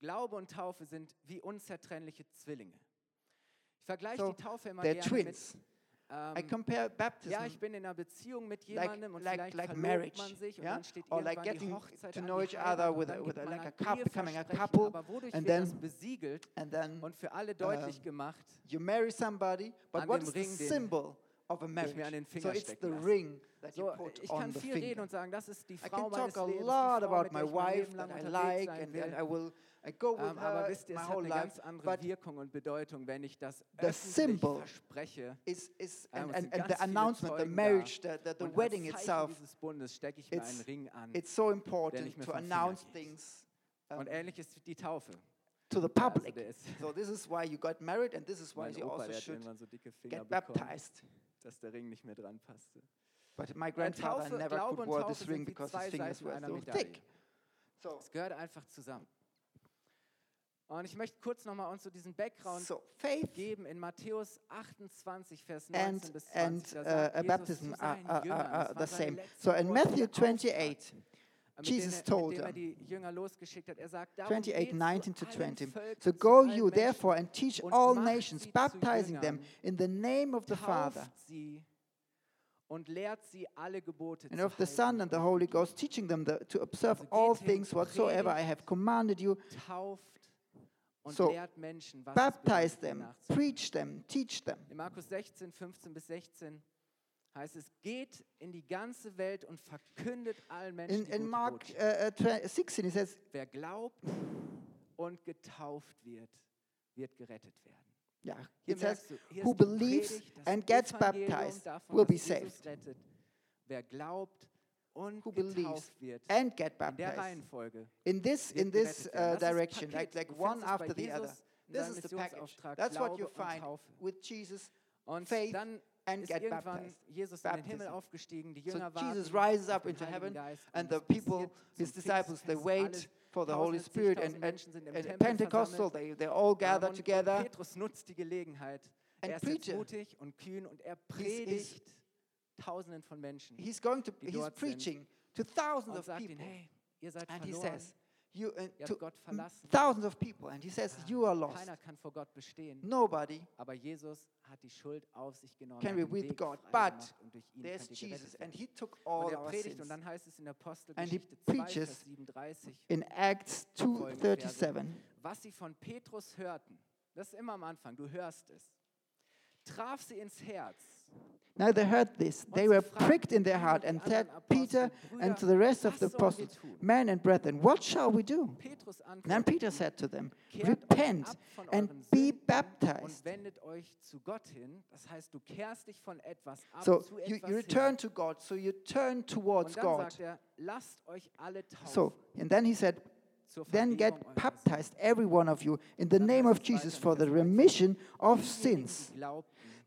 Glaube und Taufe sind wie unzertrennliche Zwillinge. Ich vergleiche So, die Taufe immer gerne twins. mit, I ähm, compare baptism ja, ich bin in einer Beziehung mit like, jemandem und like, vielleicht like marriage, man sich und yeah? dann steht or like getting Hochzeit to know each other und with a, with a, like a couple, becoming a couple, aber wodurch and wird das then besiegelt and then und für alle deutlich ähm, gemacht, you marry somebody. But what is the symbol of a marriage? mir an den So it's the ring that you put ich on kann the viel reden finger. und sagen, das ist die I can talk a Lebens, lot Frau, about my der ich mein wife that I like, and, and. I will I go with Ähm, aber her wisst ihr, es hat eine life. ganz andere But Wirkung und Bedeutung, wenn ich das the öffentlich symbol verspreche. is is Ähm, and, and, and the announcement, the marriage, the, the, the wedding itself. dieses Bundes stecke ich mir It's- einen Ring an. It's so important to announce things Und um, ähnlich ist die Taufe. to the public. So this is why you got married, and this is why mein you Opa, also should so get baptized. Dass der Ring nicht mehr dran passte. But my grandfather Taufe, never Glaube could wear this ring because his fingers were so thick. So, Es gehört einfach zusammen. Und ich möchte kurz nochmal uns so diesen Background so faith geben in Matthäus 28, Vers 19 and bis 20. and Da uh, sagt uh, Jesus baptism are, are, das are waren the same. So in Matthew die er 28, aussprach, mit Jesus er, told er them, die Jünger losgeschickt hat. Er sagt, darum 28, geht 19 zu to allen 20. So go you therefore and teach all nations, baptizing them in the name of the Father tauft sie und lehrt sie alle Gebote and of the. Son and the Holy Ghost, teaching them the, to observe all things whatsoever I have commanded you. So, lehrt Menschen, was Baptize es bedeutet, ihm them, preach them, teach them. In Markus 16, 15 bis 16 heißt es, geht in die ganze Welt und verkündet allen Menschen In, die in Mark uh, uh, tw- 16, he says, Wer glaubt und getauft wird, wird gerettet werden. yeah, Hier it says, du, who believes Predigt, and gets Evangelium baptized davon, will be saved. rettet. Wer glaubt und who believes getauft wird, and get in der baptized. In this, wird in this uh, direction, like, like one after the Jesus other. This is the package. That's what you find with Jesus Und faith dann and ist get irgendwann baptized. Jesus in den Himmel Baptism. aufgestiegen, die So Jünger Jesus warten rises up into heaven, and the people, his disciples, they wait for the Holy 1000, Spirit, 10.000 and, and, and Pentecostal, they, they all gather together. Petrus nutzt die Gelegenheit. And er ist mutig und kühn und er predigt Tausenden von Menschen He's going to, he's preaching to thousands of people. ihnen, hey, ihr seid And he verloren, says, you, uh, ihr habt Gott verlassen. thousands of people. And he says, Ah, you are lost. Keiner kann vor Gott bestehen. Nobody Aber Jesus hat die Schuld auf sich genommen. can hat be den with Weg God. frei But gemacht und durch ihn there's könnt ihr gerettet Jesus, werden. and he took Und all er our predigt sins. und dann heißt es in And he Apostelgeschichte 2, preaches Vers 37, In Acts Verse. 2.37, was sie von Petrus hörten, das ist immer am Anfang, du hörst es, traf sie ins Herz. Now they heard this. They were pricked in their heart and said, Peter and to the rest of the apostles, men and brethren, what shall we do? Then Peter said to them, Repent and be baptized. wendet euch zu Gott hin. Das heißt, du kehrst dich von etwas ab So you, you return to God, so you turn towards God. er, lasst euch alle taufen So, and then he said, Then get baptized, every one of you, in the name of Jesus for the remission of sins.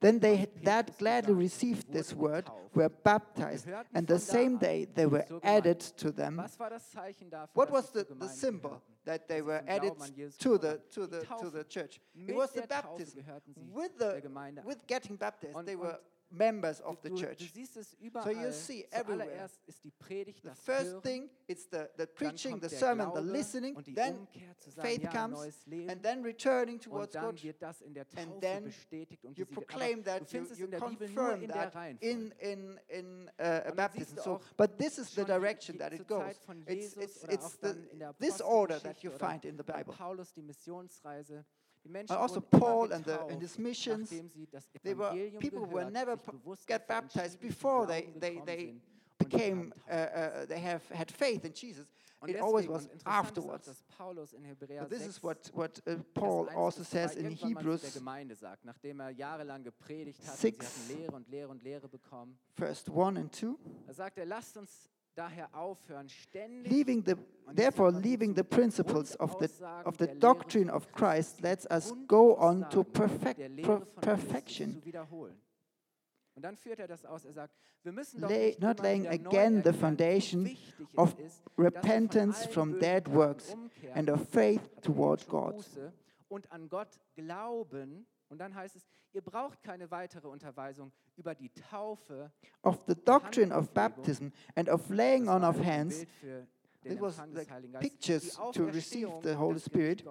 Then they that gladly received this word, were baptized, and the same day they were added to them. Was war das Zeichen dafür, What was the, the symbol that they were added Glauben an Jesus to the, to the, to the church? It was the baptism. With, the, with getting baptized, they were members of the du, du church. siehst es überall. you see everywhere. Ist die Predigt The first Hören, thing, it's the, the preaching, the sermon, the listening, then sagen, faith ja, comes, Leben. and then returning towards God. wird das in der and then You proclaim that, you, you in der Bibel nur confirm that in, in, in uh, a baptism. So, but this is the direction that it goes. It's, it's, it's the, dann in der this order that you find in the Bible. Paulus die Missionsreise. And also Paul and, the, and his missions, nachdem sie das they were, people were never sich p- bewusst get baptized before they, they, they sind und sie became, uh, uh, they have had faith in Jesus. It always was interessant ist auch, afterwards. dass Paulus in Hebräer But this is what, what uh, Paul also says in Hebrews Gemeinde sagt, nachdem er jahrelang gepredigt hat Six. hatten Lehre und Lehre und Lehre bekommen. first 1 and 2. Da sagt er, lasst uns daher aufhören, ständig Leaving the, therefore, leaving the principles of the, of the doctrine of Christ, lets us go on to perfect, per- perfection. Und dann führt er das aus, er sagt, wir müssen doch lay, not laying again the foundation of ist, dass wir von repentance from dead works and of faith toward God. Und an Gott glauben. Und dann heißt es, ihr braucht keine weitere Unterweisung über die Taufe. Of the doctrine of baptism and of laying on of hands, It was like pictures to receive the und Holy Spirit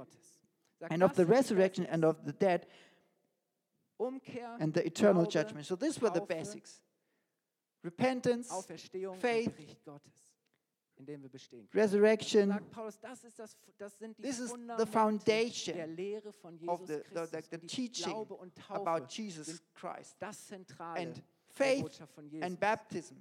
and of the resurrection and of the dead and the eternal judgment. So these were the basics. Repentance, Faith, in dem wir bestehen können. resurrection, Sagt Paulus, das, ist das, das sind die This is the foundation der Lehre von Jesus of the, the, Christus. the, the und die teaching Glaube und Taufe about Jesus Christ. das Zentrale And faith von Jesus. and baptism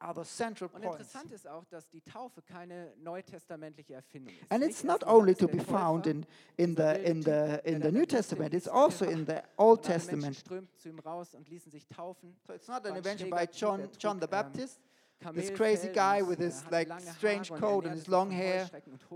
are the central Und points. interessant ist auch, dass die Taufe keine neutestamentliche Erfindung ist. And it's not only to be found in, in the in the in the New Testament. It's also in the Old Testament. strömten zu ihm raus und ließen sich taufen. So it's not an invention by John John the ähm, Baptist. Kamelfell crazy guy with his, like, strange coat and his long hair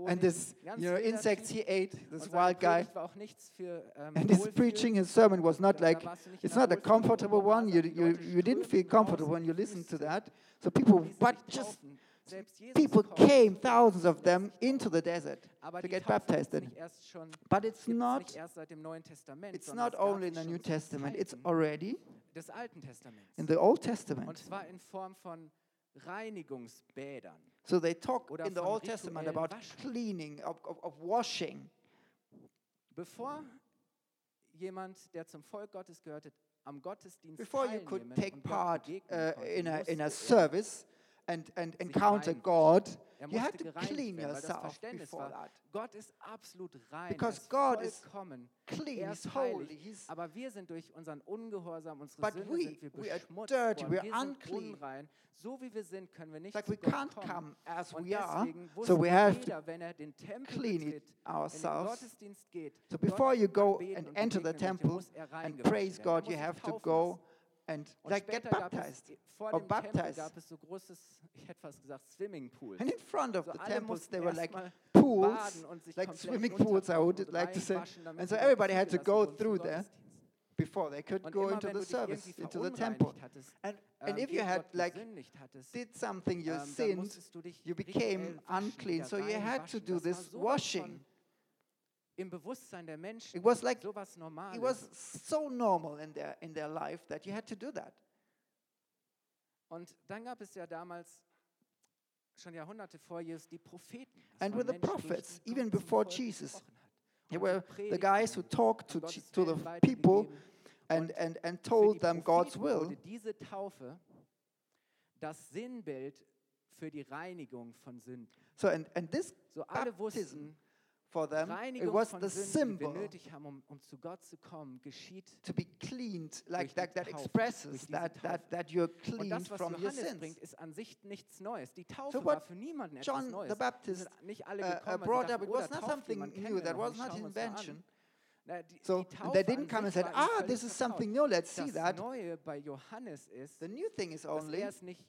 And this you know insects he ate. This wild guy. Predigt war auch nichts für ähm, And his preaching, his sermon was not like warst du nicht in it's not a comfortable one. You, you, you didn't feel comfortable when you listened to that. So people, but just taufen. Selbst Jesus people came, thousands of them, into the desert to get baptized. in. nicht erst schon, But it's not. nicht erst seit dem Neuen Testament, It's not only in the New Testament. It's already des Alten Testaments. in the Old Testament. Reinigungsbädern. So they talk in the Old Testament about cleaning, of, of, of washing. Bevor jemand, der zum Volk Gottes gehörte, am Gottesdienst Before you could take part uh, in, a, in a er- service and, and encounter. God, Er you musste to clean werden, weil das yourself before that. Gott ist absolut rein, Because er God is. Clean, Er He's holy, He's aber wir sind durch unseren Ungehorsam, unsere But Sünde we- sind wir we are dirty, worden, we are wir sind unclean. unrein. So wie wir sind, können wir nicht like zu we Gott can't kommen. come as Und we are, so we have to jeder, wenn er den Tempel clean it in den ourselves. Gottesdienst geht, So before you go and enter the temple er and praise. Er God, you have to go. And Und like get baptized. es, vor or dem Tempel baptized. gab es so großes, ich hätte fast gesagt. And in front of So the temples, there were like pools, baden und sich like swimming pools, I would like to say. And so everybody had to go through there before they could Und go into the service, into the temple. hattest, And, ähm, and if you had like hattest, did something, you ähm, sinned, musstest du dich you became unclean. So you had to do this washing. Im Bewusstsein der Menschen, It was like sowas it Normales. was so normal in their in their life that you had to do that. Und dann gab es ja damals schon Jahrhunderte vor Jesus die Propheten. And with the Menschen, durch prophets, even before Jesus, Und were the guys who talked to, to the Willen people and, and, and told them God's will. diese Taufe das Sinnbild für die Reinigung von Sünden. So, and, and this So alle Baptism wussten, for them, it was the Sünden, symbol haben, um, um zu Gott zu kommen, to be cleaned, like that, that Taufe, expresses that, that, that you're cleaned das, from your Johannes sins. bringt, ist an sich nichts Neues. Die Taufe So war what für niemanden etwas John the Neues. Es Baptist nicht alle uh, uh, gekommen, weil sie brought up, it oh, was not something new, that was not schauen wir uns mal an. invention. So die and Taufe they didn't come and said, ah, this is something new, let's see that. Neue bei Johannes ist, The new thing is only er nicht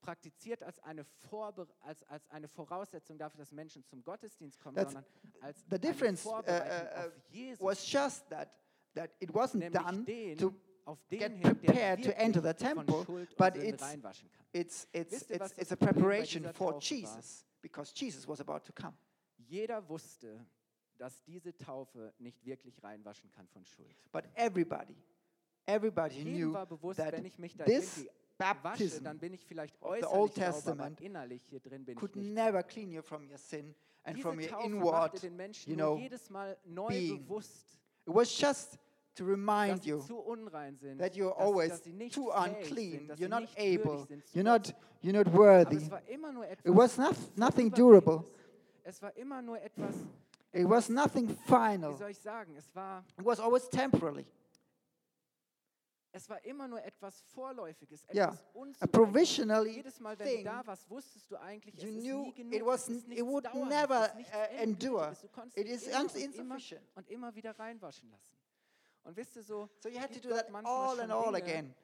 praktiziert als eine, Vorbe als, als eine Voraussetzung dafür, dass Menschen zum Gottesdienst kommen, That's sondern als the eine difference, uh, Vorbereitung uh, auf Jesus, was just that that it wasn't nämlich done den, to get prepared to enter the temple, but it's it's it's it's, it's a preparation for? Jesus because Jesus was about to come. Jeder wusste, dass diese Taufe nicht wirklich reinwaschen kann von Schuld. But everybody, everybody knew that this wasche, baptism dann bin ich vielleicht of the äußerlich Old sauber, aber Testament innerlich hier drin bin ich nicht. never clean you from your sin and Diese from your Taufe inward. den Menschen you know, jedes Mal neu being. bewusst, It was just to remind you sind, that you're always dass nicht too unclean. sind, You're not able. sind You're not. You're not worthy. es war immer nur etwas It was not, nothing durable. Es war immer nur etwas, It was nothing wie final. soll ich sagen, es war, It was always temporary. Es war immer nur etwas Vorläufiges, Yeah, etwas A unzureichend. provisionally Jedes Mal, wenn du da warst, wusstest du eigentlich, es You ist knew nie genug, it was es it would Dauerhaftes, never, uh, endure. It is immer und immer insufficient. und immer wieder reinwaschen lassen. Und wisst ihr so, So you had to do that all and all Dinge, again.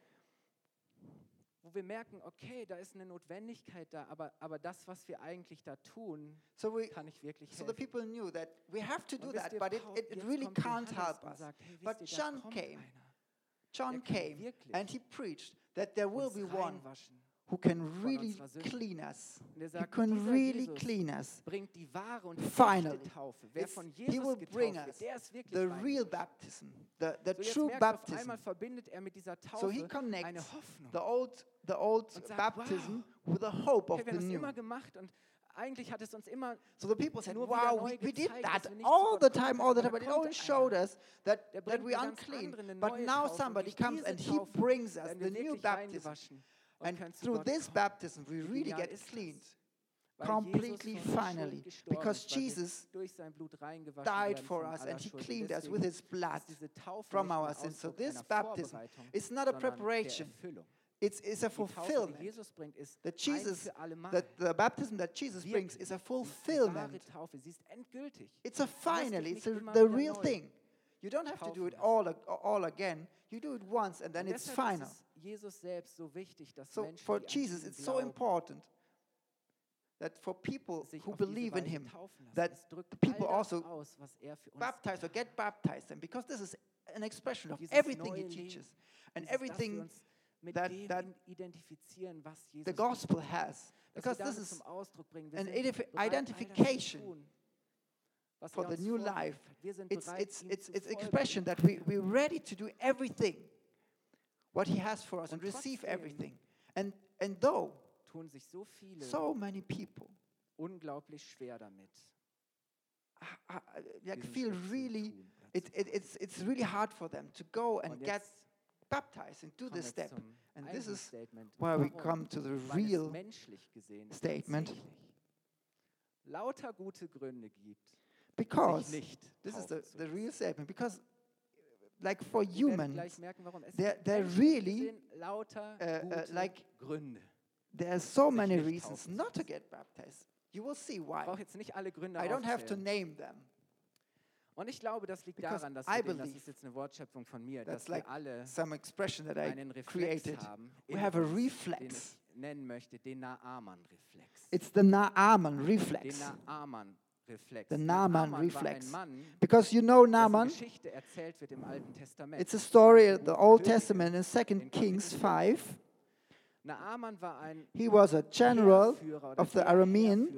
wo wir merken, okay, da ist eine Notwendigkeit da, aber, aber das, was wir eigentlich da tun, So we, kann nicht wirklich so the helfen. people knew that we have to do that, but it, it, it really can't help us. sagt, hey, But ihr, John came. einer, John came and he preached that there will be one who can really clean us. Und er He can really clean us. bringt die wahre und die Finally, echte Taufe. Wer It's- he will bring us der ist wirklich The real baptism, the, the true merkst du, auf baptism. einmal verbindet er dieser So he connects the old, the old baptism with the hope of the new. Immer gemacht und eigentlich hat es uns immer So the people said, wow, we, we did that dass wir nicht all the time, all the time, but it always showed us that, that we are unclean. But now somebody comes and he brings us the new baptism. And through this baptism, we really get cleaned completely, Jesus für unsere Schuld finally, because ist, weil wir Jesus durch sein Blut reingewaschen died for us and he. Cleaned us with his blood ist diese Taufe from our sins. So this baptism is not a preparation. It's, it's a Die Taufe, die fulfillment. Jesus That Jesus, für alle Mal. that the baptism that Jesus brings is a Sie ist die wahre fulfillment. Taufe, sie ist. It's a finally, it's a, the real thing. You don't have to do it all, all again. You do it once and then it's final. Jesus so wichtig, dass So for Jesus, it's so important that for people who believe in Him, that the people also aus, was er für uns baptize or get baptized, and because this is an expression of everything He teaches and Dieses, dass wir everything mit that- that identifizieren, was Jesus the tut. gospel has, because this is zum Ausdruck bringen. Wir an sind identif- bereit, all das zu identification for er the new life. It's it's it's it's expression that we we're ready to do everything what He has for us and receive everything. And and though so so many people unglaublich schwer damit. uh, uh, like feel really it, it, it's it's really hard for them to go and get jetzt baptized and do this step. And this is where we come to the real statement. lauter gute Gründe gibt, because this is the, the real statement because like for Wir werden humans gleich merken, warum. Es there- there really, lauter uh, uh, like- Gründe. there are so many reasons not to get baptized. You will see why. brauche jetzt nicht Gründe I don't have to name them. Und ich glaube, das liegt Because daran, dass I wir, den, das ist jetzt eine Wortschöpfung von mir, dass like wir alle Some expression that I einen Reflex created. haben, We have a uns, den reflex. ich nennen möchte, den Naaman-Reflex. It's the Naaman Den reflex. Naaman-Reflex. The Naaman war reflex. Mann, Because you know Naaman, it's a story in Im the Old. Testament in 2 Kings 5. Naaman war ein He was a general of the Aramean.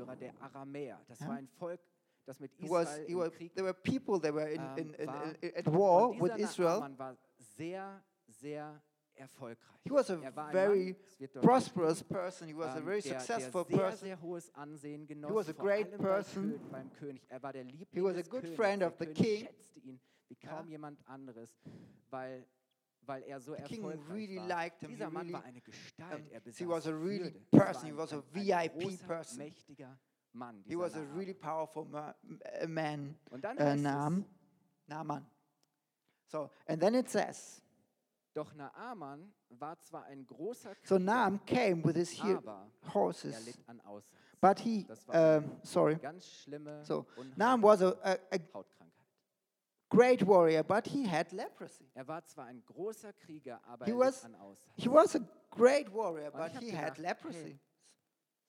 Aramäer. Das war ein Volk, das mit He was, im Krieg there were people that were in, ähm, in, in, in- at war with Israel. Naaman war sehr, sehr erfolgreich. He was a Er war very Mann, es wird dort prosperous person. He was a ähm, very der, successful der sehr, person. sehr hohes Ansehen genoss, was a great person. Beim, König. Er war der Liebling was a good Königs. friend of the König king. schätzte ihn wie kaum jemand anderes, weil, weil er so The king really war. liked him. He Dieser Mann really, war eine Gestalt. um, er he was a really person. He was a ein, VIP ein großer, person. mächtiger Mann. He was a Naaman. really powerful ma- man. Und dann Uh, Naam, es, Naaman. So, and then it says, doch Naaman war zwar ein großer so Krieger, Naam came with his aber er horses, litt an Aussatz. but he, um, sorry, Ganz schlimme So, Naam was a, a, a Hautkrankheit. great warrior, but he had leprosy. Er war zwar ein großer Krieger, aber He er was- an Aussatz. He was a great warrior, but he gedacht, had leprosy.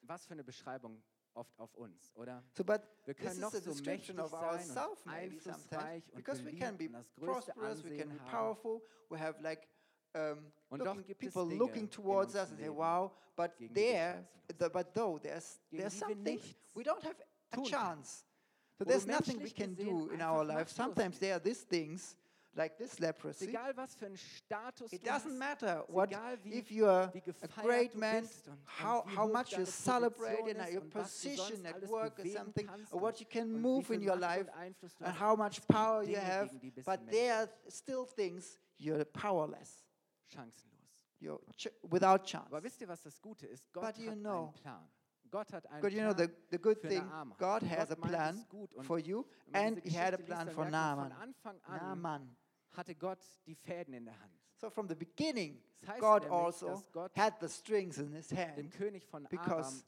Was für eine Beschreibung oft auf uns, oder? So, but Wir this können is noch a so description mächtig of sein ourselves, und maybe sometimes, einflussreich und because we can beliebt be das größte prosperous, we can Ansehen be haben. powerful, we have like um, Und doch looking, gibt es people Dinge looking towards us and say, "Wow!" But gegen die wir there, the, but though there's there's die wir some things nichts we don't have a chance. So there's nothing we can do in our life. Sometimes there are these things like this leprosy. egal, was für einen Status It doesn't matter what egal, wie, if you are wie a great man, und, und how, how much you celebrate and your und was du position at work or something, or what you can move in your life, and how much power you have, gegen die bist but there are still things you're powerless. chancenlos. You're ch- without chance. Aber wisst ihr, was das Gute ist? Gott But you hat know- einen Plan. Gott hat einen But you know, the, the good thing, God has a plan es gut. Und for you, and He had a plan for Naaman. Von Anfang an Naaman. Hatte Gott die Fäden in der Hand. So from the beginning, Das heißt God nämlich, also had the strings in His dem hand König von Aram because,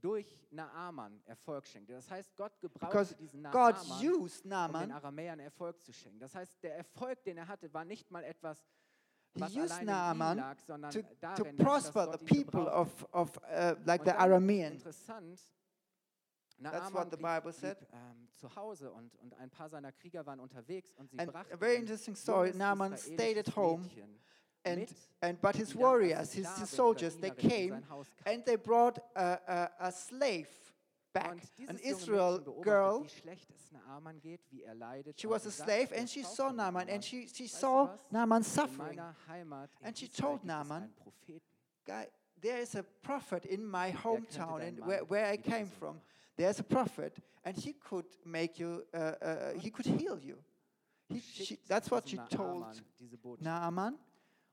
durch Naaman Erfolg schenkte. Das heißt, Gott because gebrauchte diesen God Naaman, used um den Naaman. Aramäern Erfolg zu schenken. Das heißt, der Erfolg, den er hatte, war nicht mal etwas, He was used in ihm Naaman lag, sondern to, to darin, dass prosper the people of, of uh, like the dann, Aramean. Interessant, That's what the Bible said. ähm, zu Hause und, und ein paar seiner Krieger waren unterwegs und sie And brachten a very interesting story. Naaman stayed at home, and and but his die dann als warriors, his, his soldiers, they came sein Haus kam. and they brought a, a, a slave back, an Israel girl. wie schlecht es Naaman geht, wie er. She was a slave, and she saw Naaman, and she, she saw? Naaman suffering. meiner Heimat in And she told Naaman. Guy, there is a prophet in my hometown, and where, where I came from. There's a prophet, and he could make you, uh, uh, he could heal you. He, she, that's what she told Naaman diese Botschaft. Naaman.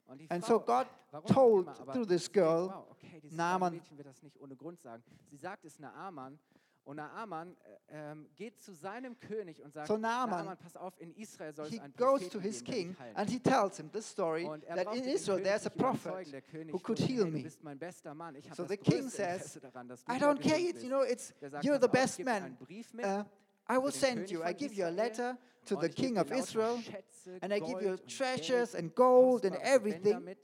Und die And so God told through this girl, Naaman- kleine Mädchen wird das nicht ohne Grund sagen. Sie sagt es Naaman und Naaman äh, ähm, geht zu seinem König und sagt, So Naaman, pass auf, in Israel soll he es einen goes to his geben, king and he tells him this story er that in Israel there's a prophet who could heal me. Du mein bester Mann. Ich So the king says, I don't care, it's, you know, it's, sagt, you're the best man. Uh, I will send you. I give you a letter to the king of Israel, and I give you treasures and gold and everything.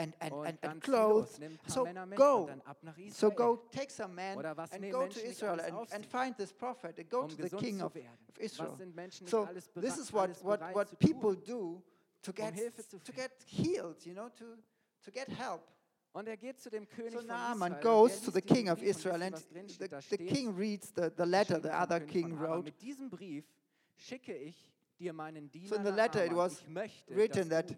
And, and, and, and clothes. nimm ein paar So go. und dann ab nach Israel, So go take some men and go to Israel and, and find this prophet and go um to the king of, of Israel. Was sind Menschen nicht So this is what, what, what people do to um get, to get healed, you know, to, to get help. Und er geht zu dem König So Naaman goes to the king of Israel and the, the king reads the, the letter the other king wrote. Mit diesem Brief schicke ich dir meinen Diener So in the letter it was written that-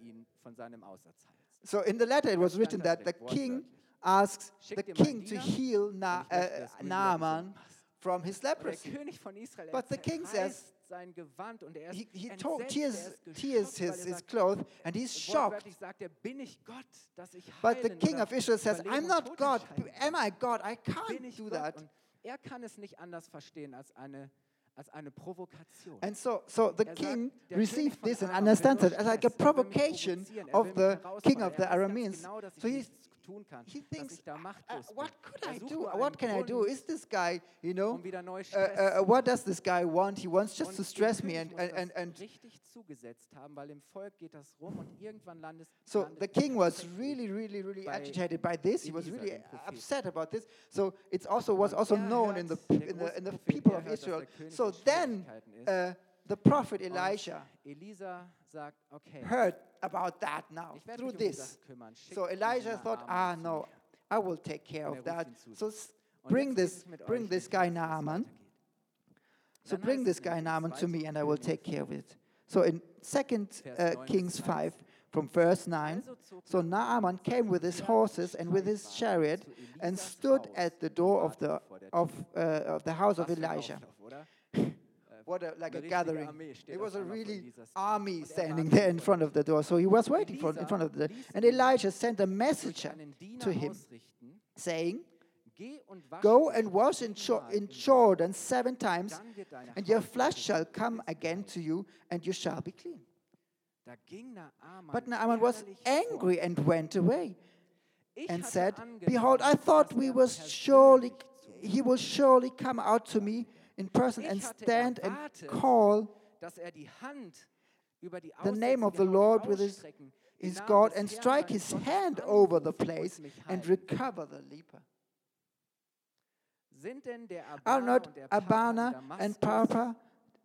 du ihn von seinem Aussatz heilst. So in the letter it was written that the king asks the king to heal Na, uh, dass du ihn wieder Naaman from his leprosy. König von Israel, er But the king says- sein Gewand und er He, he told, er tears, tears his, his clothes and he's shocked. Wortwörtlich sagt bin ich Gott, dass ich But the king of Israel says, I'm not God. Am I God? I can't do that. Er kann es nicht anders verstehen als eine, als eine Provokation. And so, so the Er king received this and understands it as like a er provocation er of the king of the Arameans. So nichts tun kann, He dass thinks, ich da uh, machtlos bin. what could Er I do? What can I do? Is this guy, you know, um wieder neu uh, uh, what does this guy want? He wants just to stress me and, and, and, and richtig zugesetzt haben, weil im Volk geht das rum und irgendwann So the king was really, really, really agitated by this. He was really upset about this. So it's also was also known in the in the in the people of Israel. So then uh, the prophet Elisa sagt, okay, heard about that now through um this. Schick So Elijah thought, ah no. I will take care of er that. So sich. s- Und bring this bring this guy Naaman. So bring this guy Naaman to me, and I will take care of it. So in Second uh, Kings five, from verse nine. So Naaman Naaman came with his horses and with his chariot and stood at the door of the of uh, of the house of Was für ein Elijah. What a, like a gathering. It was a really army standing there in front of the door. So he was waiting for, in front of the ließ And Elijah sent a messenger to him, saying, Geh und wasche Go and wash in, Jo- in Jordan seven times, Dann wird deine and your flesh shall come again to you, and you shall be clean. Da ging Naaman But Naaman was angry and went away and said, Behold, I thought we will surely, he will surely come out to me in person and stand and call er die Hand über die the name of the Lord with his, his God and strike his hand over the place and recover the leper. Sind denn der Are not und der Papa in Abana and Papa,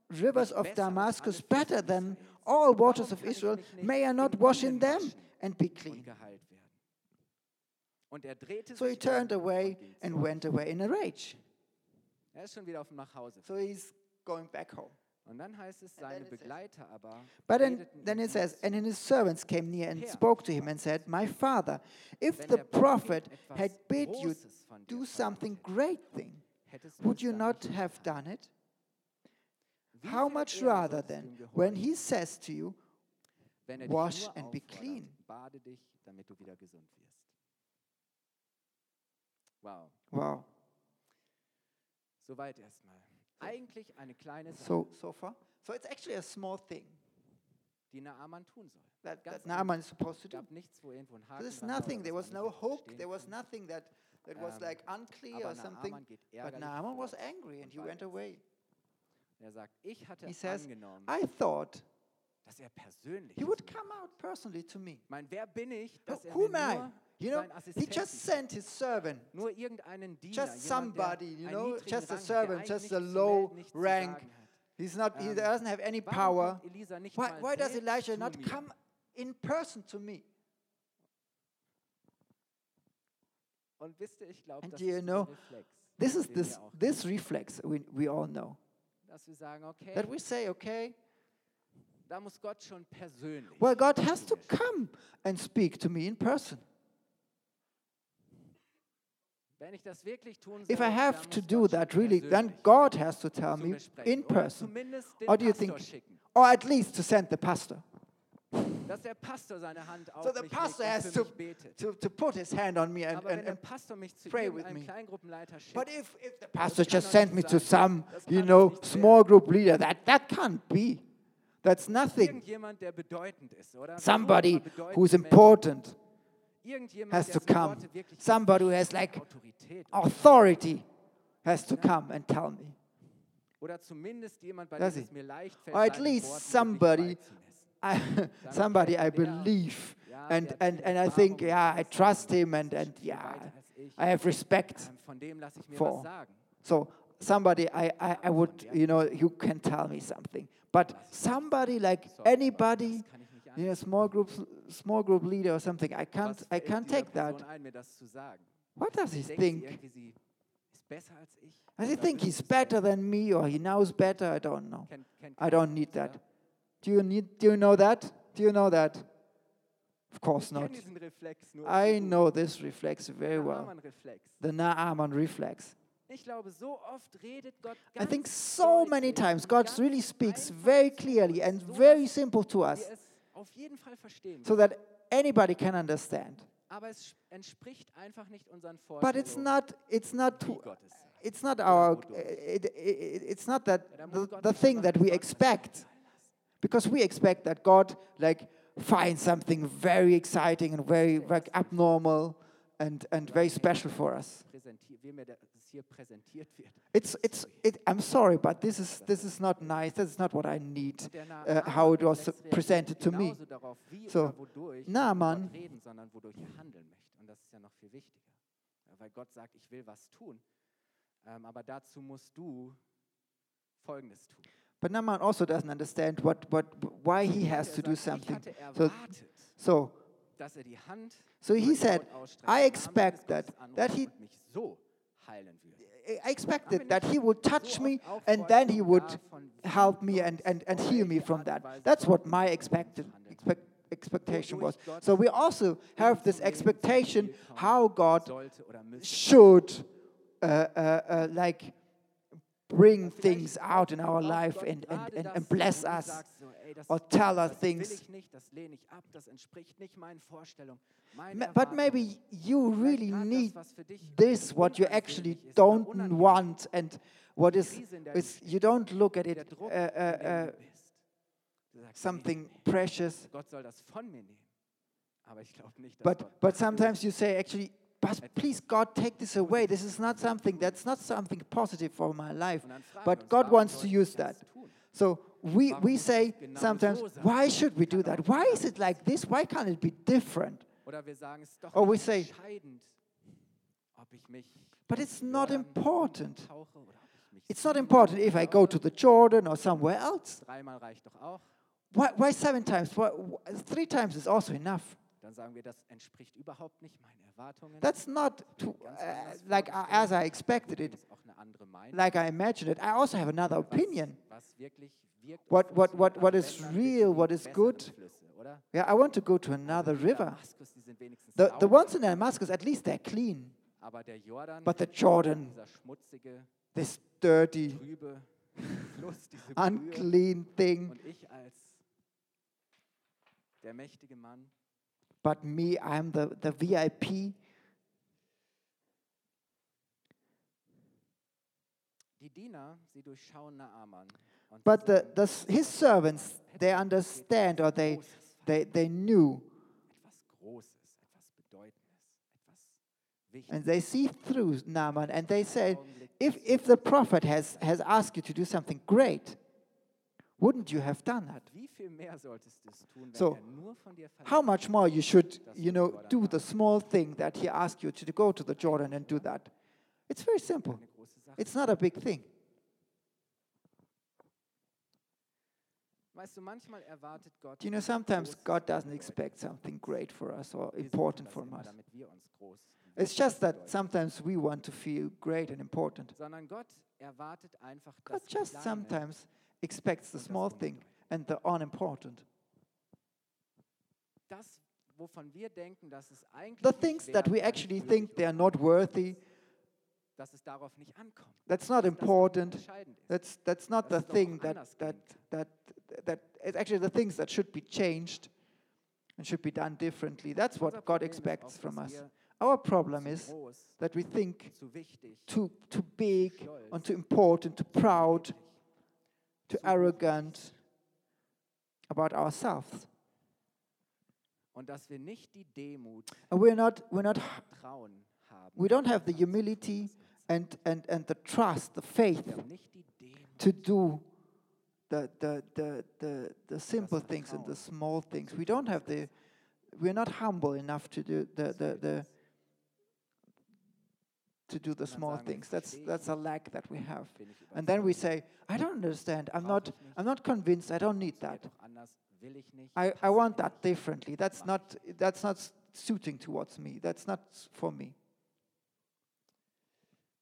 rivers of Damascus, better than all waters of Israel? May I not wash in them and be clean? geheilt werden? Und er So he turned um away and went away in a rage. Er ist schon wieder auf dem Nachhause. So he's going back home. Und dann heißt es, seine Begleiter aber But then, then it says, and then his servants came near and spoke to him and said, My father, if the prophet had bid you Großes von dir do something great thing, would you not have done it? How much rather sollst then, when he says to you, wenn er dich wash and be clean? Bade dich, damit du wieder gesund wirst. Wow, Wow. Soweit erstmal. Eigentlich eine kleine Sache, So, so far? So it's actually a small thing die Naaman tun soll. that, Ganz that Naaman is supposed to Es do. gab nichts, wo irgendwo ein Haken There's dran war oder nothing, there was no hook, verstehen there was nothing that, that was Ähm, like unclear Aber or something. Naaman geht But ärgerlich Naaman was angry and und he went away. Er sagt, ich hatte He says, angenommen, I thought dass er persönlich he zu would mir come out personally to me. Ich meine, wer bin ich, dass er who mir am I? nur You know, he just sent his servant, nur irgendeinen Diener, just somebody, you know, just a servant, just a low melden, nichts zu rank. He's not, he Ähm, doesn't have any power. kommt Elisa nicht Why, why does Elijah not come in person to me? Und wisst ihr, ich glaube, And do you know, This is this this reflex we, we all know dass wir sagen, okay, that we say, okay, da muss Gott schon persönlich. well, God has to come and speak to me in person. Wenn ich das wirklich tun If I have to do that really, then God has to tell me in person. Or do you think, or at least to send the pastor? Dass der Pastor seine Hand auf So the pastor has to, für mich betet. to, to put his hand on me and, and, and pray with me. But if, if the pastor just sent me to some, you know, small group leader, that, that can't be. That's nothing. irgendjemand, der bedeutend? Somebody who's important has to come. Somebody who has like authority has to come and tell me. oder zumindest jemand, bei Does he? es mir leicht fällt, Or at least somebody. I, somebody I believe and, and, and I think, yeah, I trust him and, and er yeah, als ich. I have respect Ähm, Von dem lasse ich mir for. So somebody I, I, I would, you know, you can tell me something. But somebody like anybody, das kann ich nicht you know, small group, small group leader or something, I can't, I can't take that. Ein, mir das zu sagen? What does he think? irgendwie, sie ist besser als ich? Does he think he's better than me or he knows better? I don't know. I don't need that. Do you need? Do you know that? Do you know that? Of course not. diesen Reflex nur I know this reflex very well. The Naaman reflex. Ich glaube, so oft redet Gott I think so many times God really speaks very clearly and very simple to us auf jeden Fall verstehen. so that anybody can understand. Aber es entspricht einfach nicht unseren But it's not it's not wie to, Gott es sagt. it's not our it, it, it's not that the, the thing that we expect because we expect that God like finds something very exciting and very like abnormal and and very special for us. Präsentier, wie mir das hier präsentiert wird. It's it's it, I'm sorry, but this is this is not nice. This is not what I need. Uh, how it was presented to me. genauso darauf, wie So, oder wodurch nicht Naaman- nur Gott reden, sondern wodurch handeln möchte. Und das ist ja noch viel wichtiger. Ja, Weil Gott sagt, ich will was tun. Ähm, aber dazu musst du Folgendes tun. But Naaman also doesn't understand what what why he has er to do something. So so dass er die Hand so he said, I expect that that he und mich so heilen würde. I expected that he would touch me and then he would help me and, and, and heal me from that. That's what my expected expect, expectation was. So we also have this expectation zum Ziel kommen how God sollte oder müsste. should uh, uh, uh, like bring things out in our life and, and, and, and bless us or tell us things. ich nicht, das lehne ich ab, das entspricht nicht meinen Vorstellungen. meinen Ma- But maybe you really need das, was für dich this, what you actually don't want, and what is, Krise, in der is you don't look at it uh, uh, uh, bist. Du sagst, something precious. Gott soll das von mir nehmen. Aber ich glaube nicht, dass But but sometimes you say actually, but please God, take this away. This is not something that's not something positive for my life. Und dann fragen wir But God wants to use that. So we we say sometimes, why should we do that? Why is it like this? Why can't it be different? Oder wir sagen, es ist doch Or we say, entscheidend, ob ich mich But it's not important. tauche oder ob ich mich It's not important if I go to the Jordan or somewhere else. Dreimal reicht doch auch. Why, why seven times? Why, three times is also enough. Dann sagen wir, das entspricht überhaupt nicht meinen Erwartungen. That's not to, uh, like as I expected it, like I imagined it. I also have another opinion. What- what- what- what is real, what is good. Yeah, I want to go to another Die river. The, the ones in Damascus, at least they're clean. But the Jordan, this dirty, unclean thing. Der mächtige Mann, But me, I'm the, the VIP. die Diener, sie durchschauen Naaman. Und sie But the, the, his servants, they understand or they, they, they knew etwas Großes, etwas Bedeutendes, etwas Wichtiges. and they see through Naaman and they say, if, if the prophet has, has asked you to do something great, wouldn't you have done that? Wie viel mehr solltest du es tun, wenn So, er nur von dir verlangt? How much more you should, you know, do the small thing that he asked you to go to the Jordan and do that? It's very simple. Eine große Sache. It's not a big thing. Weißt du, manchmal erwartet Gott. Do you know, sometimes God doesn't expect something great for us or important from us. Damit wir uns groß und It's just that sometimes we want to feel great and important. Sondern Gott erwartet einfach God just sometimes expects the small thing and the unimportant. Das, wovon wir denken, dass es eigentlich The things that we actually think they are not worthy, dass es darauf nicht ankommt. That's not important. That's that's not the thing that that that that it's actually the things that should be changed and should be done differently. That's what God expects from us. Our problem is that we think too too big and too important, too proud, too arrogant about ourselves. und dass wir nicht die Demut, And we're not we're not Trauen haben. we don't have the humility and and and the trust, the faith Wir haben nicht die Demut, to do the, the, the, the, the simple things and the small things. We don't have the, we're not humble enough to do the, the, the to do the small things. That's, that's a lack that we have. And then we say, I don't understand. I'm not, I'm not convinced. I don't need that. doch anders, will ich nicht, I, I want that differently. That's not, that's not suiting towards me. That's not for me.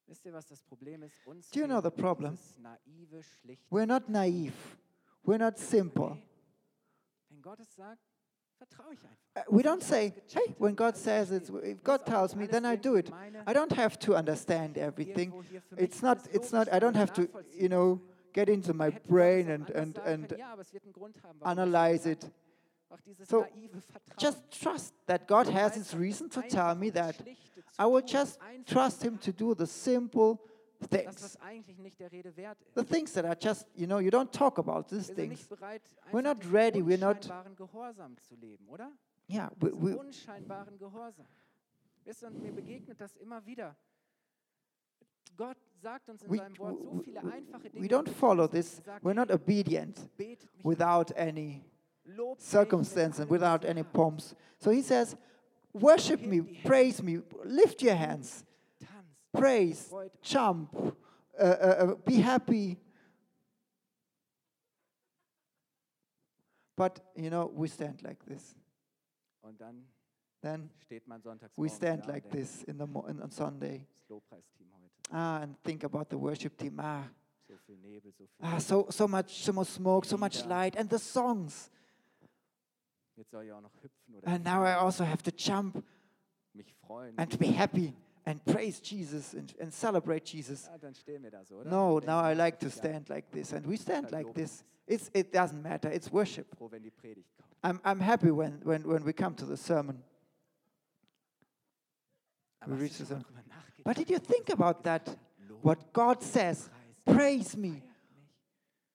Wisst ihr, was das Problem ist? Uns Do you know the problem? dieses naive, schlichte We're not naive. We're not simple. Nee, Wenn Gott es sagt, vertraue ich einfach. Uh, we don't say, hey, when God says it, if God tells me, then I do it. I don't have to understand everything. Irgendwo hier für mich It's not, it's not, I don't have to, you know, get into my brain and, and, and können, ja, aber es wird einen Grund haben, warum es analyze it. So. Just trust that God has his reason to tell me that. I will just trust Him to do the simple things. was nicht der Rede wert ist. The things that are just, you know, you don't talk about these things. We're not ready, we're not- Gehorsam zu leben, oder? Yeah, we, we, unscheinbaren Gehorsam. Wisst ihr, und mir begegnet das immer wieder. Gott sagt uns in we, seinem Wort so viele einfache Dinge. we don't follow Er this. We're not obedient without any an, lobt mich circumstance and without any pomps. So he says, Worship me, praise me, lift your hands, praise, jump, uh, uh, uh, be happy. But, you know, we stand like this. Und dann Then steht man we stand like this in the mo- in, on Sunday. Ah, and think about the worship team. Ah, So viel Nebel, so viel. ah so, so much, so much smoke, so much light, and the songs. Jetzt soll ich auch noch oder And now I also have to jump mich freuen. and be happy and praise Jesus and, and celebrate Jesus. Ja, dann wir da so, oder? No, now I like to stand like this, and we stand like this. It's, it doesn't matter. It's worship. froh, wenn die Predigt kommt. I'm, I'm happy when, when, when we come to the sermon. We reach the schon mal sun. drüber nachgedacht, But did you think about that? What God says praise me,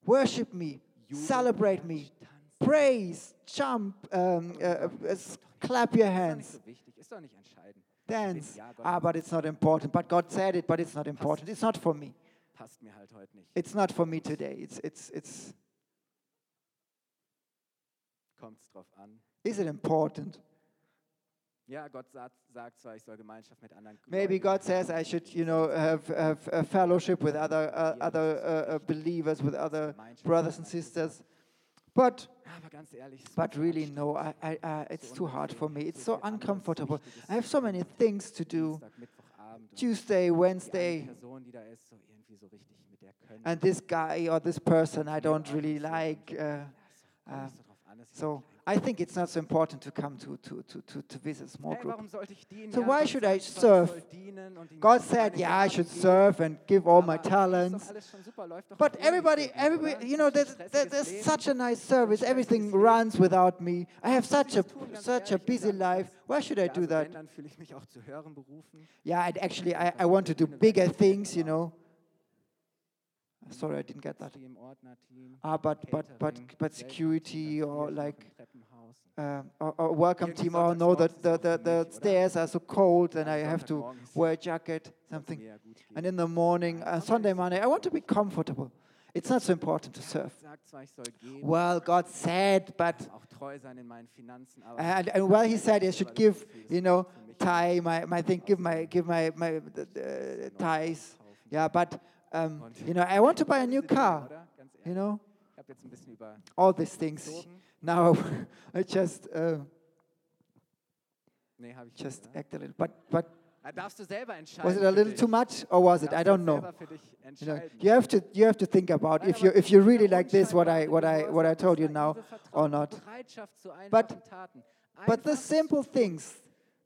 worship me, celebrate me, praise, jump, um, uh, uh, clap your Ist doch nicht hands, so wichtig, ist doch nicht entscheidend. dance. Ah, but it's not important. But God said it, but it's not important. It's not for me. passt mir halt heute nicht. It's not for me today. It's, it's, it's, Kommt es drauf an. is it important? Ja, Gott sagt, sagt zwar, ich soll Gemeinschaft mit anderen Maybe God says I should, you know, have, have a fellowship with other, uh, other uh, uh, believers, with other brothers and sisters. But, Ja, aber ganz ehrlich, es ist but really, no, I, I, uh, it's too hard for me. It's so uncomfortable. I have so many things to do. Dienstag, Mittwochabend und Tuesday, Wednesday, Person, die da ist, so irgendwie so richtig mit der können. and this guy or this person I don't really like. Uh, Ja, ist doch- kommt uh, so drauf an, das ist so nicht I think it's not so important to come to, to, to, to, to visit a small group. warum sollte ich dienen? So why should I serve? soll dienen und ihm God said, yeah, I should serve and give all my aber ist doch talents. alles schon super, läuft doch But auch ohne mich everybody, everybody, you know, there's, there's such a nice service. Everything runs without me. I have such a das tun, ganz such a busy life. Why should I do that? Wenn, dann fühle ich mich auch zu hören berufen. Yeah, and actually, I, I want to do bigger things, you know. Sorry, I didn't get that. Ah, but but but but security or like noch im Treppenhaus. Uh, or, or welcome Irgendwie team. Oh no, the the the, the stairs are so cold, and I have to wear a jacket, something. mir ja gut gehen. And in the morning, uh, Sunday morning, I want to be comfortable. It's not so important to serve. Gott sagt zwar, ich soll geben, Well, God said, but auch treu sein in meinen Finanzen, aber and, and well, He said I should give, so viel ist, you know, tie my my thing, give my give my my uh, ties. Yeah, but um, you know, I want to buy a new car. You know, Ich habe jetzt ein bisschen über all these things. Now I just uh, Nee, habe ich just nicht. act a little. But but darfst du selber entscheiden. was it a little too much or was it? I don't know. selber für dich You know, you have to you have to think about if you if you really like this what I what I what I told you now or not. But- But the simple things,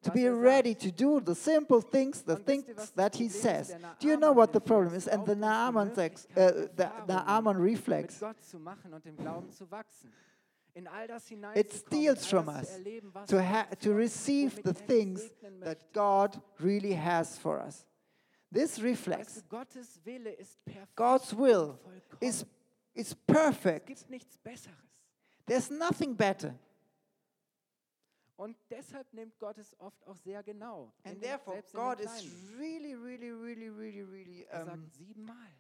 to be ready to do the simple things, the Und wisst ihr, things that he says. Do you know what the problem is? And the Naaman, sex, uh, the Naaman reflex, mit Gott zu machen und im Glauben zu wachsen. In all das it steals from us zu erleben, was to, to receive the er things that. God really has for us. This Weißt reflex, du, Gottes Wille ist perfekt. God's will, is, is perfect. gibt nichts Besseres. There's nothing better. Und deshalb nimmt Gott es oft auch sehr genau. And therefore, selbst in den God is really, really, really, really, really Er um, sagt siebenmal.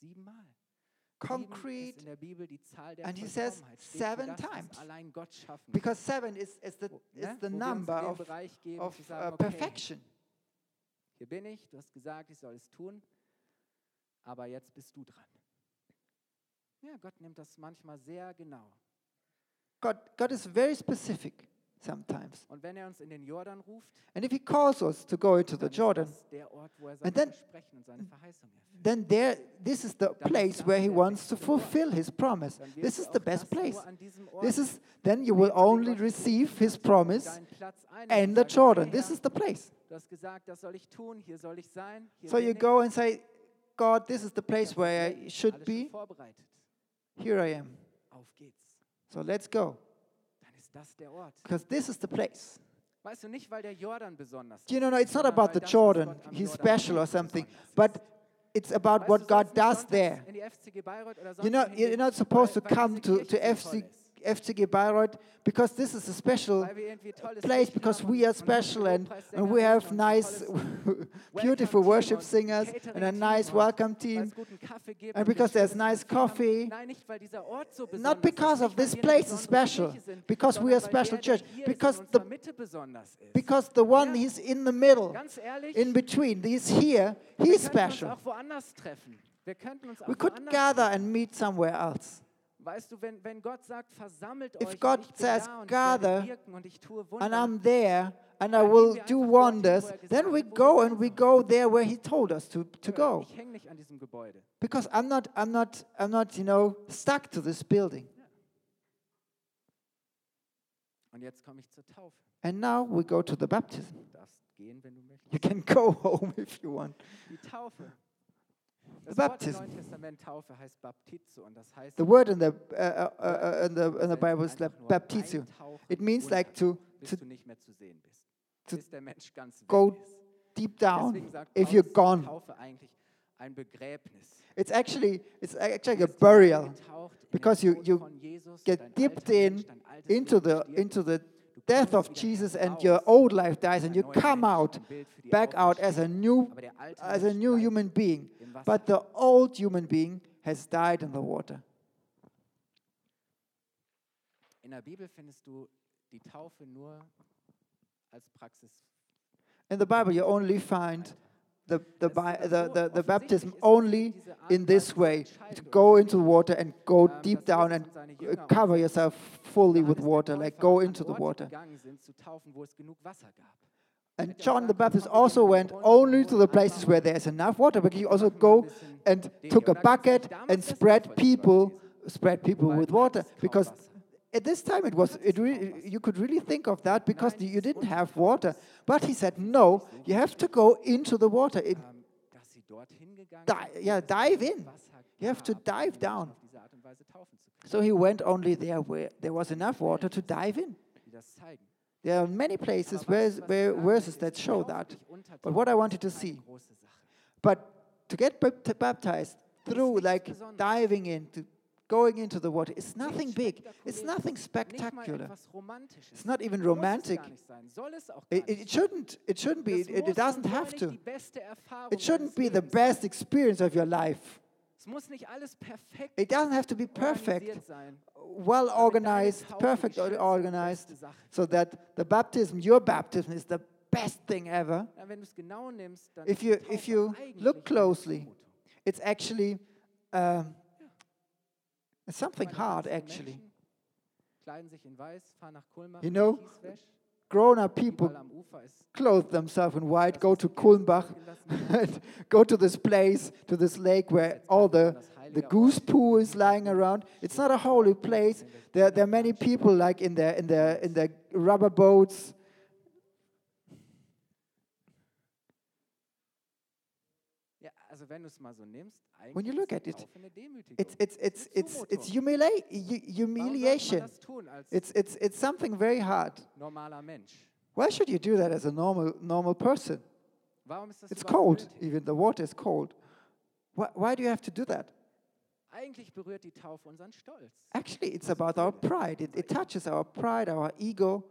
Siebenmal. Concrete and he says seven times. because seven is, is the, is ne? the number of, of uh, perfection. hier bin ich, du hast gesagt, ich soll es tun, aber jetzt bist du dran. Ja, Gott nimmt das manchmal sehr genau. God, God is very specific sometimes. Er uns in den Jordan ruft, And if he calls us to go into the Jordan, ist das der Ort, wo er And then- Versprechen und seine Verheißung erfüllt. then there, this is the place where he wants to fulfill his promise. This is the best place. an diesem Ort This is then you will only receive his promise deinen Platz ein and the Jordan. This is the place. Du hast gesagt, das soll ich tun, hier soll ich sein. Hier So you go and say, God, this is the place where I should be. Here I am. So let's go. Ist das der Ort. Because this is the place. Weißt du nicht, weil der Jordan besonders Do you know, no, it's not about the Jordan, he's special or something, but it's about what God does there. In die FCG Bayreuth oder You know, you're not supposed to come to, to FC, ist. FCG Bayreuth because this is a special Weil wir irgendwie tolles place because we are special and, and we have nice, beautiful worship singers and a nice welcome team. es guten Kaffee gibt and because there's nice coffee. Nein, nicht weil dieser Ort so besonders Not because of this place is special, because we are special church, because ist in unserer the- Mitte besonders ist. Because the one he's in the middle, in between, he's here, he's special. auch woanders treffen. Wir könnten uns auch We could gather and meet somewhere else. Weißt du, wenn, wenn Gott sagt, versammelt If euch, God ich says, da gather, ich werde wirken und ich tue Wunder, And I'm there and I will do wonders, er then we hat, wo wir go and we go there where he told us to, to go. ich hänge nicht an diesem Gebäude. Because I'm not, I'm not, I'm not, you know, stuck to this building. Und jetzt komme ich zur Taufe. And now we go to the baptism. Du darfst gehen, wenn du möchtest. You can go home if you want. Die Taufe. Das The Wort im baptism. Neuen Testament Taufe heißt Baptizo und das heißt The word in the, uh, uh, uh, in the, in the Bible is like nur It means like to, to du nicht mehr zu sehen bist. to bis der Mensch ganz go deep down if you're gone. Taufe eigentlich ein Begräbnis. It's actually, it's actually a burial eingetaucht in den because you- you get dipped in Mensch, dein altes into the, into the death of Jesus and your old life dies and you come out ein Bild für die back out as a new Aber der alte as a new human being. But the old human being has died in the water. In der Bibel findest du die Taufe nur als Praxis. in the bible you only find the the, Es ist bi- aber the, the, the baptism only in this way to go into the water and go Ähm, deep down and uh, cover yourself fully with water like go into the water and john the baptist also went only to the places where there's enough water but he also go and took a bucket and spread people spread people with water because at this time it was it really you could really think of that because you didn't have water but he said no you have to go into the water it, yeah, dive in. You have to dive down. so he went only there where there was enough water to dive in. There are many places where, weißt du, was ich where verses that show that But what I wanted to see- But to get baptized through like diving into going into the water, it's nothing big. It's nothing spectacular. It's not even romantic. gar nicht sein. Soll es auch gar It, it shouldn't. It shouldn't be. It, it doesn't have to. die beste Erfahrung It shouldn't be the best experience of your life. Es muss nicht alles perfekt It doesn't have to be perfect, sein. well organized, perfect die or schönste und organized, so that the baptism, your baptism, is the best thing ever. Ja, wenn du es genau nimmst, dann If you- if you look closely, It's actually um, it's something hard, actually. Menschen Kleiden sich in weiß, fahren nach Kulmbach, You know, Kieswäsch, Grown-up people überall am Ufer ist clothe themselves in white, go to Kulmbach, and go to this place, to this lake where all the the goose poo is lying around. It's not a holy place. There, there are many people like in their, in their, in their rubber boats. wenn du es mal so nimmst, When you look at it, Taufe eine Demütigung. It's, it's, it's, it's, it's Zumutung. humila- hu- Warum sollte man humiliation. das tun als It's, it's, it's something very hard. Why should you do that as a normal, normal person? Warum ist das It's cold, even the water is cold. Why, why do you have to do that? Eigentlich berührt die Taufe unseren Stolz. Actually, it's about our pride. It, it touches our pride, our ego.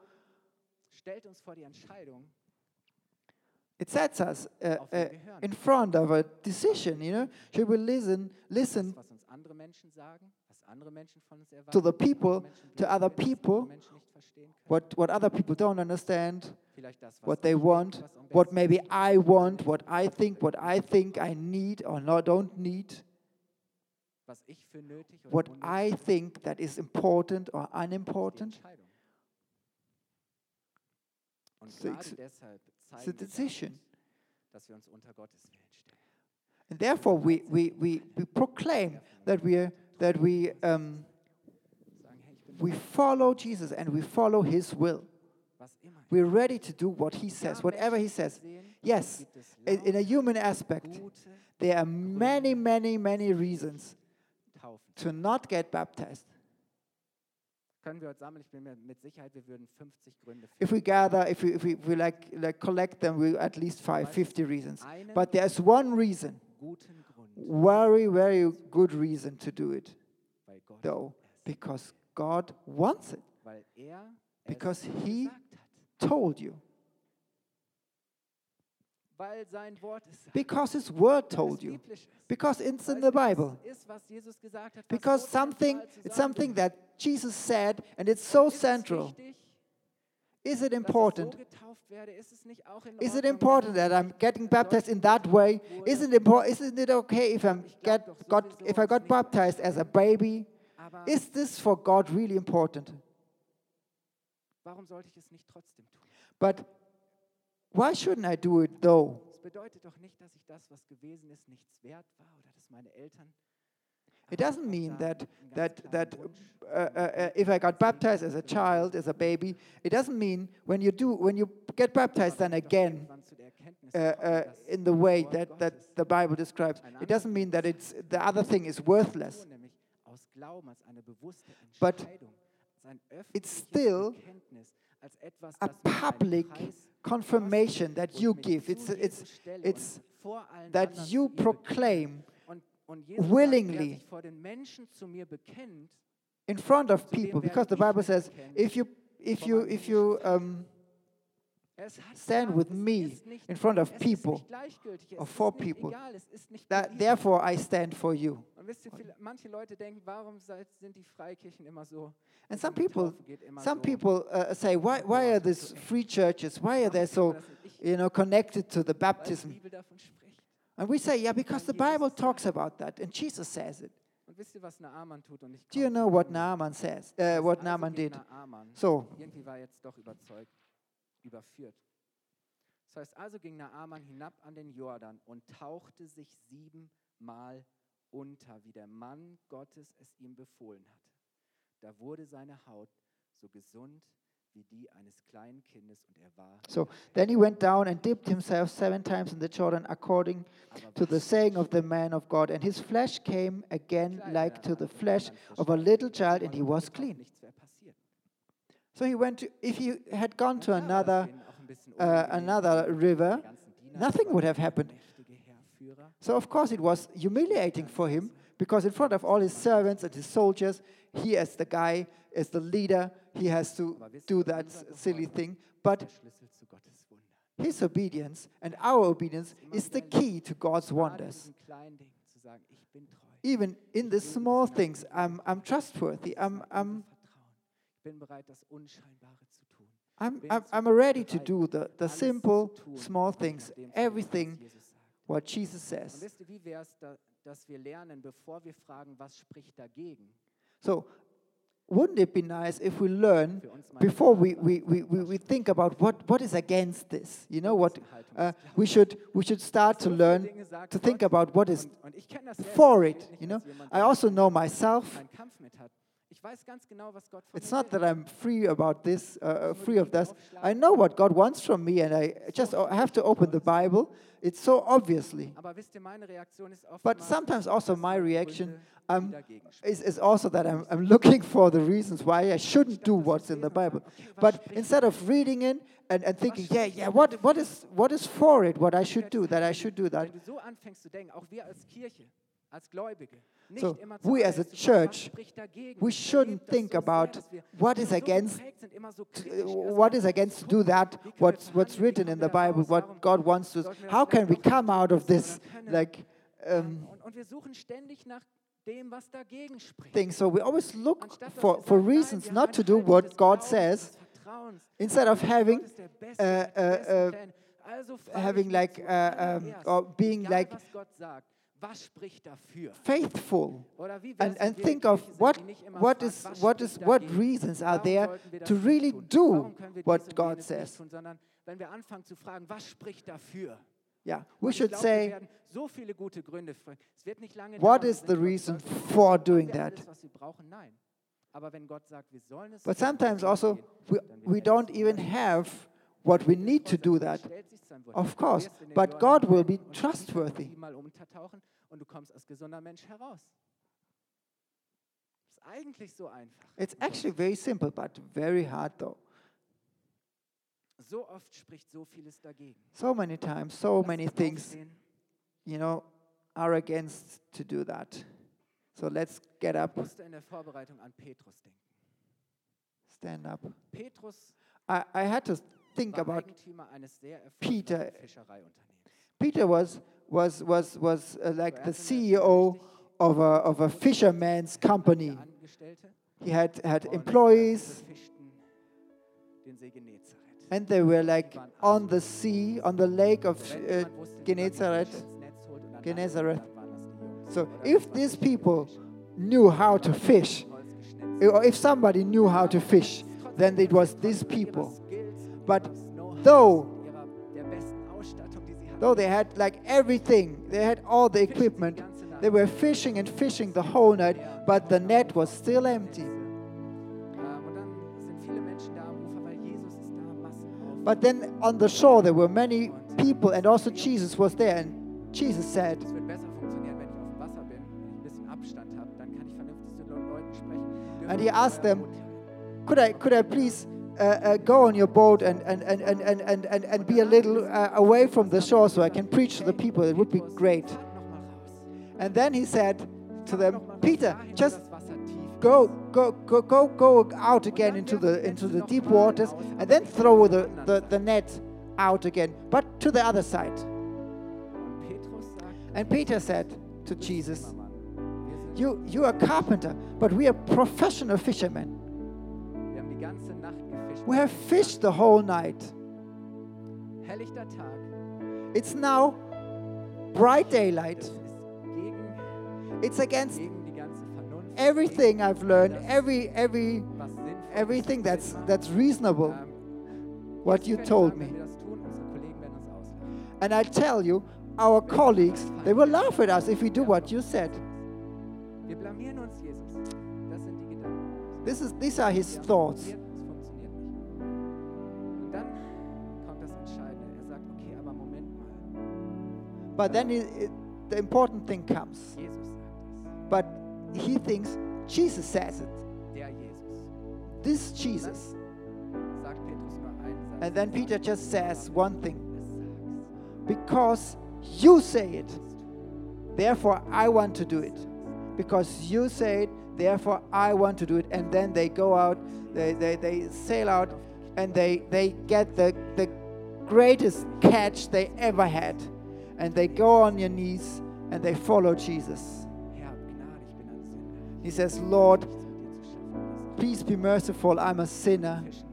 Stellt uns vor die Entscheidung, It sets us uh, uh, in front of a decision. You know, should we listen, listen was uns andere Menschen sagen, was andere Menschen von uns erwarten, to the people, to other finden, was andere people, Menschen nicht verstehen können. what what other people don't understand, Vielleicht das, was what they want, what maybe. I want, what I think, what I think I need or not don't need, was ich für nötig oder what I think that is important or Das ist die unimportant. Und So gerade it's- a decision. damit, dass wir uns unter Gottes Willen stellen. And therefore, we, we, we, we proclaim that we, are, that we, um, Sagen, hey, ich bin we follow Jesus and we follow his will. We're ready to do what he says, whatever he says. Yes, in a human aspect, there are many, many, many reasons to not get baptized. Können wir heute sammeln? Ich bin mir mit Sicherheit, wir würden 50 Gründe If we gather, if we, if we, we like, like collect them, we at least five, 50 reasons. But there's one reason, very, very good reason to do it, though, because God wants it, er because he told you, Weil sein Wort es sagt. Because his word told you, because it's in the Bible. Ist, was Jesus gesagt hat, was Because something, it's something that Jesus said, and it's so central. Is it important? So getauft werde? Ist es nicht auch in Is it important that I'm getting baptized in that way? Isn't it, isn't it okay if I'm get, got, if I got baptized as a baby? Is this for God really important? warum sollte ich es nicht trotzdem tun? But why shouldn't I do it though? Es bedeutet doch nicht, dass ich das, was gewesen ist, nichts wert war oder dass meine Eltern. It doesn't mean that that that uh, uh, uh, if I got baptized as a child, as a baby, it doesn't mean when you do when you get baptized then Aber wenn ich doch again irgendwann zu der Erkenntnis uh, uh, in the way that that the Bible describes. It doesn't mean that it's the other thing is worthless. tun, nämlich aus Glauben als eine bewusste But Entscheidung, als ein it's still Bekenntnis, als etwas, a das mir einen public confirmation that you give. It's it's it's und vor allen that you zu ihm bekenne. proclaim Und, und Jesus sagt, willingly wer sich vor den Menschen zu mir bekennt, in front of people because the Bible says if you if you if you um, stand with me in front of people or for people, egal, es ist nicht that therefore I stand for you. Und wisst ihr, viele, manche Leute denken, warum seid, sind die Freikirchen immer so? And some people Taufe geht immer some people uh, say why why are these free churches why are they so Das nicht ich, you know connected to the baptism? Bibel davon spricht. And we say yeah because the Bible talks about that and Jesus says it. Und wisst ihr, was Naaman tut? Und ich Do you know what Naaman says? Uh, what Naaman did? So überführt. Das heißt, also ging Naaman hinab an den Jordan und tauchte sich siebenmal unter, wie der Mann Gottes es ihm befohlen hatte. Da wurde seine Haut so gesund wie die eines kleinen Kindes und er war. so then he went down and dipped himself seven times in the Jordan according to the saying of the man of God, and his flesh came again like to the flesh of a little child, and he was clean. Nichts. So he went to, if he had gone to klar war das another, denen auch ein bisschen uh, another river, nothing would have happened. so of course it was humiliating for him because in front of all his servants and his soldiers, he as the guy, as the leader, he has to do that silly thing. But der Schlüssel zu Gottes Wunder. his obedience and our obedience is the key to God's wonders. diesen kleinen Dingen zu sagen, ich bin treu. Even in the small things, I'm, I'm trustworthy. I'm, I'm, I'm, I'm, I'm ready to do the, the simple, small things, nach dem zu leben, was everything what Jesus says. wisst ihr, wie wäre es, da, dass wir lernen, bevor wir fragen, was spricht dagegen? So, wouldn't it be nice if we learn Für uns mal before we, we, we, we, think about what, what is against this? You know what? Uh, we, should, we should start to learn to think about what is und, und ich kenne das selber, for it. You know, I also know myself. Einen Kampf mit hat. Ich weiß ganz genau, was Gott von It's not that I'm free about this, uh, uh, free of this. I know what God wants from me, and I just o- have to open the Bible. It's so obviously. Aber wisst ihr, meine Reaktion ist oft But sometimes also my reaction um, is, is also that I'm, I'm looking for the reasons why I shouldn't do what's in the Bible. But instead of reading it and, and thinking, yeah, yeah, what, what, is, what is for it, what I should do, that I should do that, so anfängst zu denken, auch wir als Gläubige, nicht So, immer we as a zuallererst über, was church, we shouldn't think about what is against geprägt sind, immer so uh, what is against to do that, Wie können wir what's, what's written in the Bible, what God wants to, how can we come out of this, like, um, und, und wir suchen ständig nach dem, was dagegen spricht. thing. So we always look for, for reasons not to do what God says, instead of having Gott ist der Beste, uh, mit den besten uh, uh, Plänen. Also frage having like uh, um, or being like was Gott sagt, was spricht dafür? faithful Oder wie wär's, and, and think of what die nicht immer what is what is what reasons are there sollten wir das to really do Warum können wir what God says. Tun, sondern wenn wir anfangen zu fragen, was spricht dafür? yeah we should say werden so viele gute Gründe. für- Es wird nicht lange what is the reason for doing that Alles, was wir brauchen? Nein. Aber wenn Gott sagt, wir sollen es but sometimes also we, we don't even have what we need to do that Stellt sich sein Wort. of course wirst in den but God will be und die Tiefe trustworthy mal untertauchen und du kommst als gesunder Mensch heraus. Ist eigentlich so einfach. it's actually very simple but very hard though So oft spricht so vieles dagegen. so many times so many things you know are against to do that so let's get up in der Vorbereitung an Petrus denken. stand up Petrus I, I had to think about Eigentümer eines sehr Peter. Peter was was was was uh, like the er hatte eine CEO of a of a fisherman's company. He had had employees, sie befischten den See Genezareth. and they were like on the sea, on the lake of uh, jemand wusste, wie man die Genezareth. Fische ins Netz holt und an Land Genezareth. bringt, dann waren das die Jungs. So if these people knew how to fish, or if somebody knew how to fish, then it was these people. But though- und ihrer, der besten Ausstattung, die sie hatten, Though they had like everything, they had all the fischten sie die equipment. They were fishing and fishing the whole night, but the net was still empty. Und dann sind viele Menschen da am Ufer, weil Jesus ist da, Massen But then on the shore there were many people, and also Jesus was there. And Jesus said, Es wird besser funktionieren, wenn ich auf dem Wasser bin, wenn ich ein bisschen Abstand habe, dann kann ich vernünftig zu den Leuten sprechen. Dürfen And he asked them, "Could I, could I please go on your boat and and and and and and, and, be a little uh, away from the shore so I can preach to the people? It would be great." And then he said to them, "Peter, just go go go go go out again into the into the deep waters, and then throw the the, the net out again, but to the other side." And Peter said to Jesus, You, you are a carpenter, but we are professional fishermen. We have fished the whole night. It's now bright daylight. It's against gegen die ganze Vernunft. everything I've learned, every every was sinnvoll ist, everything that's that's reasonable. Ähm, what you told me. Wenn wir das tun, unsere Kollegen werden uns auslachen. And I tell you, our colleagues, they will laugh at us if we do what you said. This is these are his thoughts. probiert, Es funktioniert nicht. Und dann kommt das Entscheidende. Er sagt, okay, aber Moment mal. But then it, it, the important thing comes. Jesus But he thinks Jesus says it. Der Jesus. This Jesus. Sagt Petrus nur. And then Peter just says one thing. Because you say it, therefore I want to do it. Because you say it, therefore I want to do it. And then they go out, they, they, they sail out, and they, they get the, the greatest catch they ever had. And they go on their knees and they follow Jesus. Herr, hab Gnade, ich bin ein Sünder. He says, Lord, Nichts mit dir zu schaffen. Das please be merciful, I'm a sinner. Fischen.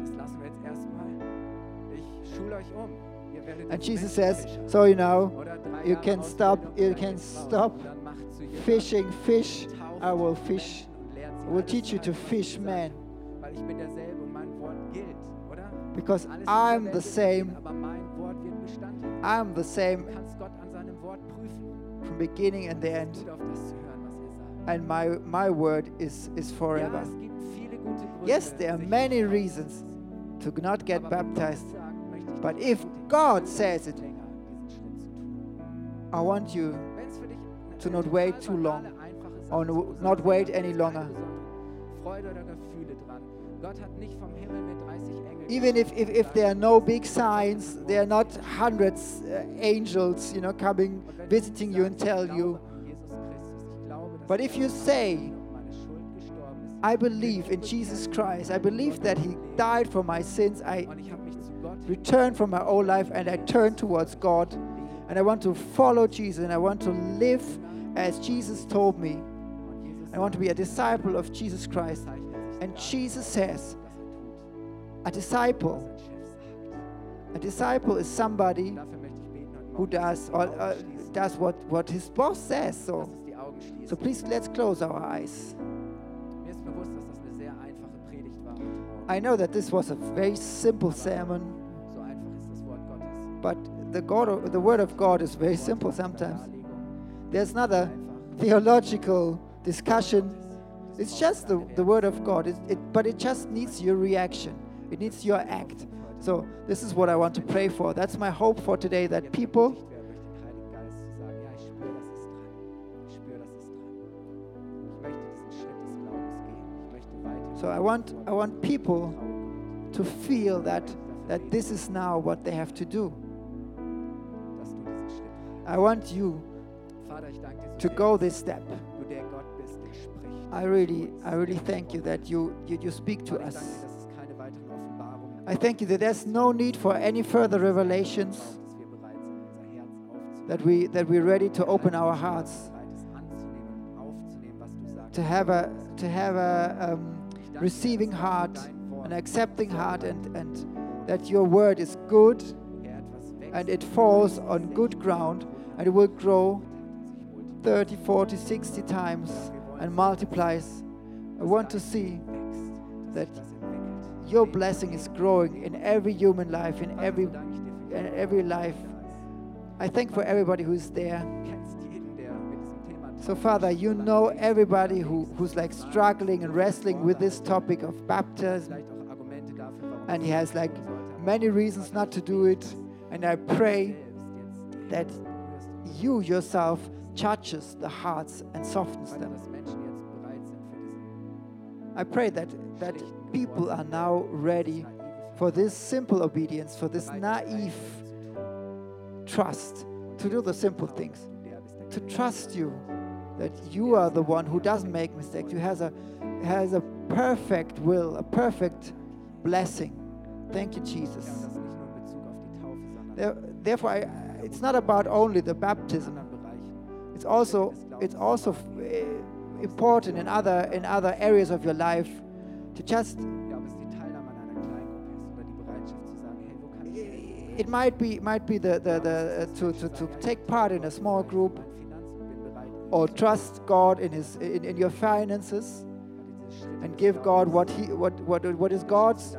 Das lassen wir jetzt erstmal. Ich schule euch um. And Jesus says, so you know, you can stop, you can stop Und dann macht zu Jüngern, fishing fish. I will fish. I will teach you to fish men. Because I'm the same. I'm the same from beginning and the end. and my, my word is, is forever. Yes, there are many reasons to not get baptized. But if God says it. I want you to not wait too long, einfache or Sache ist, no- wo du not wait any longer. Freude oder Gefühle dran. Gott hat nicht vom Himmel mit 30 Engeln even if, if, if there are no big signs, there are not hundreds uh, angels, you know, coming Und visiting you and tell you. an Jesus Christus, ich glaube, dass But if you say, meine und meine Schuld gestorben ist, I believe in Jesus Christ, I believe that He died for my sins, I und ich habe mich zu Gott return from my old life and I turn towards God, and I want to follow Jesus and I want to live as Jesus told me. I want to be a disciple of Jesus Christ. And Jesus says, a disciple, a disciple is somebody who does or, uh, does what, what his boss says. So, so please let's close our eyes. I know that this was a very simple sermon, but the God, the word of God is very simple sometimes. There's not a theological discussion. It's just the, the word of God. It, it, but it just needs your reaction. It needs your act. So this is what I want to pray for. That's my hope for today. That people. So I want I want people to feel that that this is now what they have to do. I want you to go this step. I really I really thank you that you you, you speak to us. danke dir, dass es keine weiteren Offenbarungen I thank you that there's no need for any further revelations. braucht, dass wir bereit sind, unser Herz aufzunehmen. That we that we're ready to open our hearts bereit ist, anzunehmen, aufzunehmen, was du sagst. to have a to have a um, Ich danke dir, receiving heart, an accepting heart, and and that your word is good Herr, etwas wächst and it falls on good ground and it will grow 30, 40, 60 times and multiplies. I want to see that your blessing is growing in every human life, in every in every life. I thank for everybody who's there. So, Father, you know everybody who, who's like struggling and wrestling with this topic of baptism, and he has like many reasons not to do it. And I pray that you yourself touches the hearts and softens them. I pray that that people are now ready for this simple obedience, for this naive trust to do the simple things, to trust you that you are the one who doesn't make mistakes, who has a has a perfect will, a perfect blessing. Thank you, Jesus. There- Therefore, I, it's not about only the baptism. It's also it's also eh, important in other in other areas of your life to just it might be might be the, the, the uh, to, to, to take part in a small group or trust God in his in, in your finances and give God what he what what what is God's.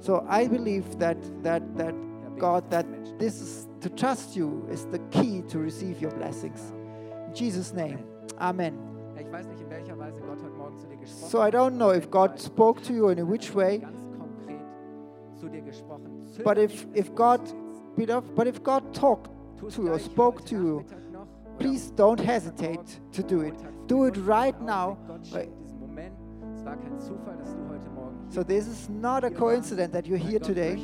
So I believe that that that God that this is to trust you is the key to receive your blessings in Jesus name amen Ja, ich weiß nicht, in welcher Weise Gott heute Morgen zu dir gesprochen so I don't know if God spoke to you and in which er way Ganz konkret zu dir gesprochen. Zögere but if if God but if, but if God talked to you or spoke to you Nachmittag noch oder please don't hesitate to do it do it right now Augenblick. Gott Weil- schenkt diesen Moment. Es war kein Zufall, dass du heute Morgen hier So this is not a coincidence that you're here today.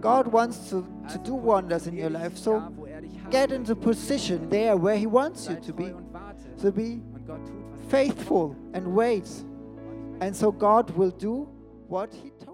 God wants to, to do wonders in your life. So get into position there where He wants you to be. So be faithful and wait. And so God will do what He told